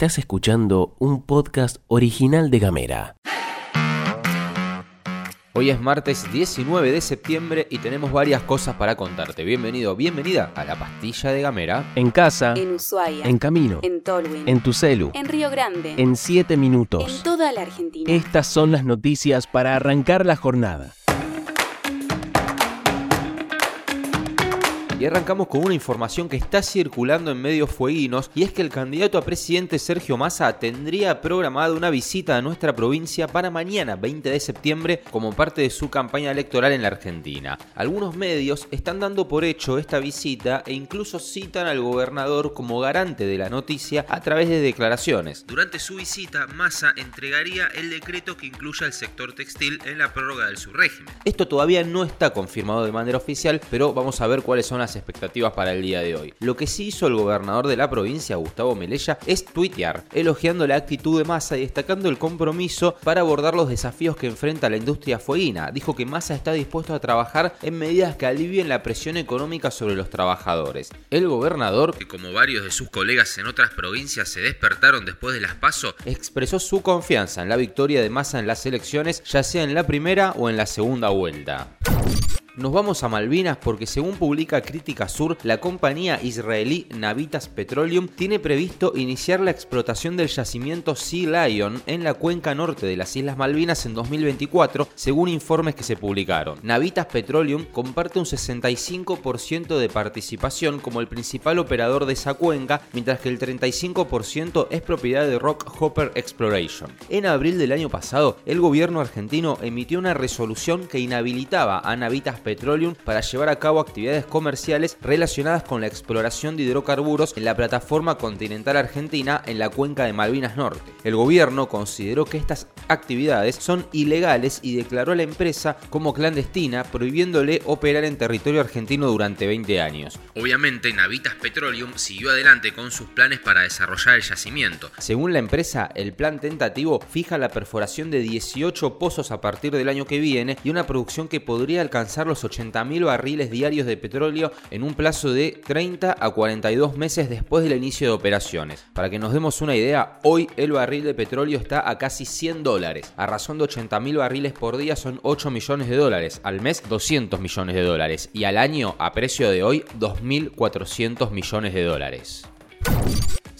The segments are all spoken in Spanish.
Estás escuchando un podcast original de Gamera. Hoy es martes 19 de septiembre y tenemos varias cosas para contarte. Bienvenido, bienvenida a la pastilla de Gamera. En casa, En Ushuaia. en camino, En Tolwyn. en tu celu, En Río Grande. en 7 En minutos. toda la Argentina. Estas son las noticias para arrancar la jornada. Y arrancamos con una información que está circulando en medios fueguinos y es que el candidato a presidente Sergio Massa tendría programada una visita a nuestra provincia para mañana 20 de septiembre como parte de su campaña electoral en la Argentina. Algunos medios están dando por hecho esta visita e incluso citan al gobernador como garante de la noticia a través de declaraciones. Durante su visita, Massa entregaría el decreto que incluya al sector textil en la prórroga del subrégimen. Esto todavía no está confirmado de manera oficial, pero vamos a ver cuáles son las expectativas para el día de hoy. Lo que sí hizo el gobernador de la provincia, Gustavo Melella, es tuitear, elogiando la actitud de Massa y destacando el compromiso para abordar los desafíos que enfrenta la industria fueguina. Dijo que Massa está dispuesto a trabajar en medidas que alivien la presión económica sobre los trabajadores. El gobernador, que como varios de sus colegas en otras provincias se despertaron después de las PASO, expresó su confianza en la victoria de Massa en las elecciones, ya sea en la primera o en la segunda vuelta. Nos vamos a Malvinas porque según publica Crítica Sur, la compañía israelí Navitas Petroleum tiene previsto iniciar la explotación del yacimiento Sea Lion en la cuenca norte de las Islas Malvinas en 2024, según informes que se publicaron. Navitas Petroleum comparte un 65% de participación como el principal operador de esa cuenca, mientras que el 35% es propiedad de Rock Hopper Exploration. En abril del año pasado, el gobierno argentino emitió una resolución que inhabilitaba a Navitas Petroleum para llevar a cabo actividades comerciales relacionadas con la exploración de hidrocarburos en la plataforma continental argentina en la cuenca de Malvinas Norte. El gobierno consideró que estas actividades son ilegales y declaró a la empresa como clandestina, prohibiéndole operar en territorio argentino durante 20 años. Obviamente, Navitas Petroleum siguió adelante con sus planes para desarrollar el yacimiento. Según la empresa, el plan tentativo fija la perforación de 18 pozos a partir del año que viene y una producción que podría alcanzar los 80.000 barriles diarios de petróleo en un plazo de 30 a 42 meses después del inicio de operaciones. Para que nos demos una idea, hoy el barril de petróleo está a casi 100 dólares. A razón de 80.000 barriles por día son 8 millones de dólares, al mes 200 millones de dólares y al año a precio de hoy 2.400 millones de dólares.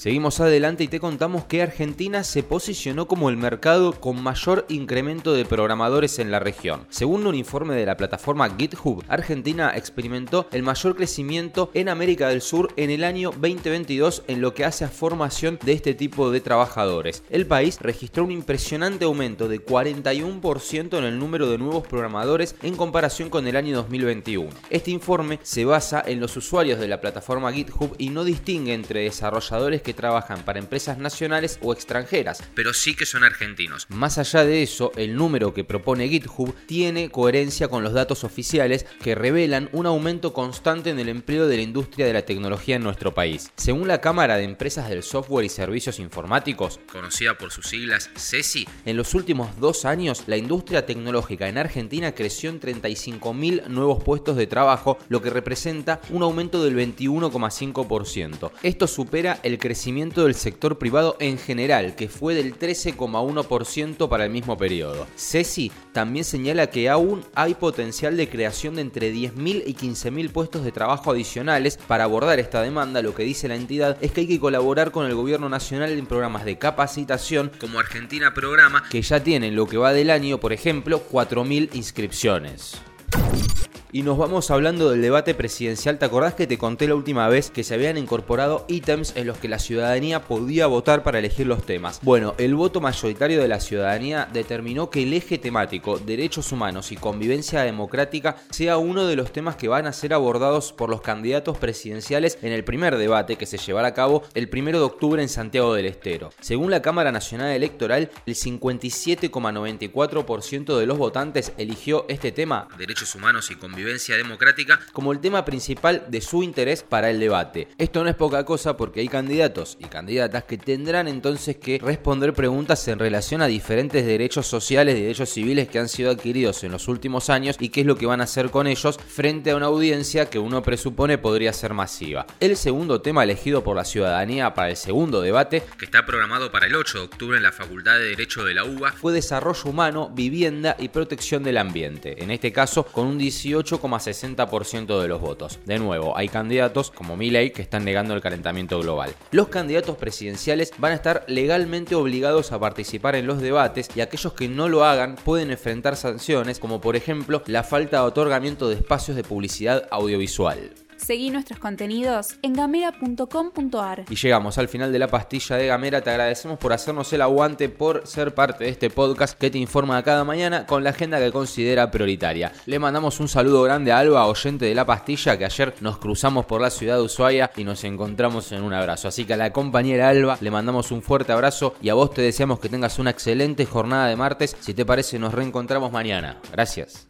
Seguimos adelante y te contamos que Argentina se posicionó como el mercado con mayor incremento de programadores en la región. Según un informe de la plataforma GitHub, Argentina experimentó el mayor crecimiento en América del Sur en el año 2022 en lo que hace a formación de este tipo de trabajadores. El país registró un impresionante aumento de 41% en el número de nuevos programadores en comparación con el año 2021. Este informe se basa en los usuarios de la plataforma GitHub y no distingue entre desarrolladores que trabajan para empresas nacionales o extranjeras, pero sí que son argentinos. Más allá de eso, el número que propone GitHub tiene coherencia con los datos oficiales que revelan un aumento constante en el empleo de la industria de la tecnología en nuestro país. Según la Cámara de Empresas del Software y Servicios Informáticos, conocida por sus siglas CESI, en los últimos dos años la industria tecnológica en Argentina creció en 35.000 nuevos puestos de trabajo, lo que representa un aumento del 21,5%. Esto supera el crecimiento del sector privado en general, que fue del 13,1% para el mismo periodo. CESI también señala que aún hay potencial de creación de entre 10.000 y 15.000 puestos de trabajo adicionales para abordar esta demanda. Lo que dice la entidad es que hay que colaborar con el gobierno nacional en programas de capacitación como Argentina Programa, que ya tienen lo que va del año, por ejemplo, 4.000 inscripciones. Y nos vamos hablando del debate presidencial. ¿Te acordás que te conté la última vez que se habían incorporado ítems en los que la ciudadanía podía votar para elegir los temas? Bueno, el voto mayoritario de la ciudadanía determinó que el eje temático derechos humanos y convivencia democrática sea uno de los temas que van a ser abordados por los candidatos presidenciales en el primer debate que se llevará a cabo el 1 de octubre en Santiago del Estero. Según la Cámara Nacional Electoral, el 57,94% de los votantes eligió este tema, derechos humanos y convivencia convivencia democrática como el tema principal de su interés para el debate. Esto no es poca cosa porque hay candidatos y candidatas que tendrán entonces que responder preguntas en relación a diferentes derechos sociales y derechos civiles que han sido adquiridos en los últimos años y qué es lo que van a hacer con ellos frente a una audiencia que uno presupone podría ser masiva. El segundo tema elegido por la ciudadanía para el segundo debate, que está programado para el 8 de octubre en la Facultad de Derecho de la UBA, fue desarrollo humano, vivienda y protección del ambiente. En este caso, con un 18,60% de los votos. De nuevo, hay candidatos como Milley que están negando el calentamiento global. Los candidatos presidenciales van a estar legalmente obligados a participar en los debates y aquellos que no lo hagan pueden enfrentar sanciones como por ejemplo la falta de otorgamiento de espacios de publicidad audiovisual. Seguí nuestros contenidos en gamera.com.ar. Y llegamos al final de la pastilla de Gamera. Te agradecemos por hacernos el aguante, por ser parte de este podcast que te informa cada mañana con la agenda que considera prioritaria. Le mandamos un saludo grande a Alba, oyente de la pastilla, que ayer nos cruzamos por la ciudad de Ushuaia y nos encontramos en un abrazo. Así que a la compañera Alba le mandamos un fuerte abrazo y a vos te deseamos que tengas una excelente jornada de martes. Si te parece, nos reencontramos mañana. Gracias.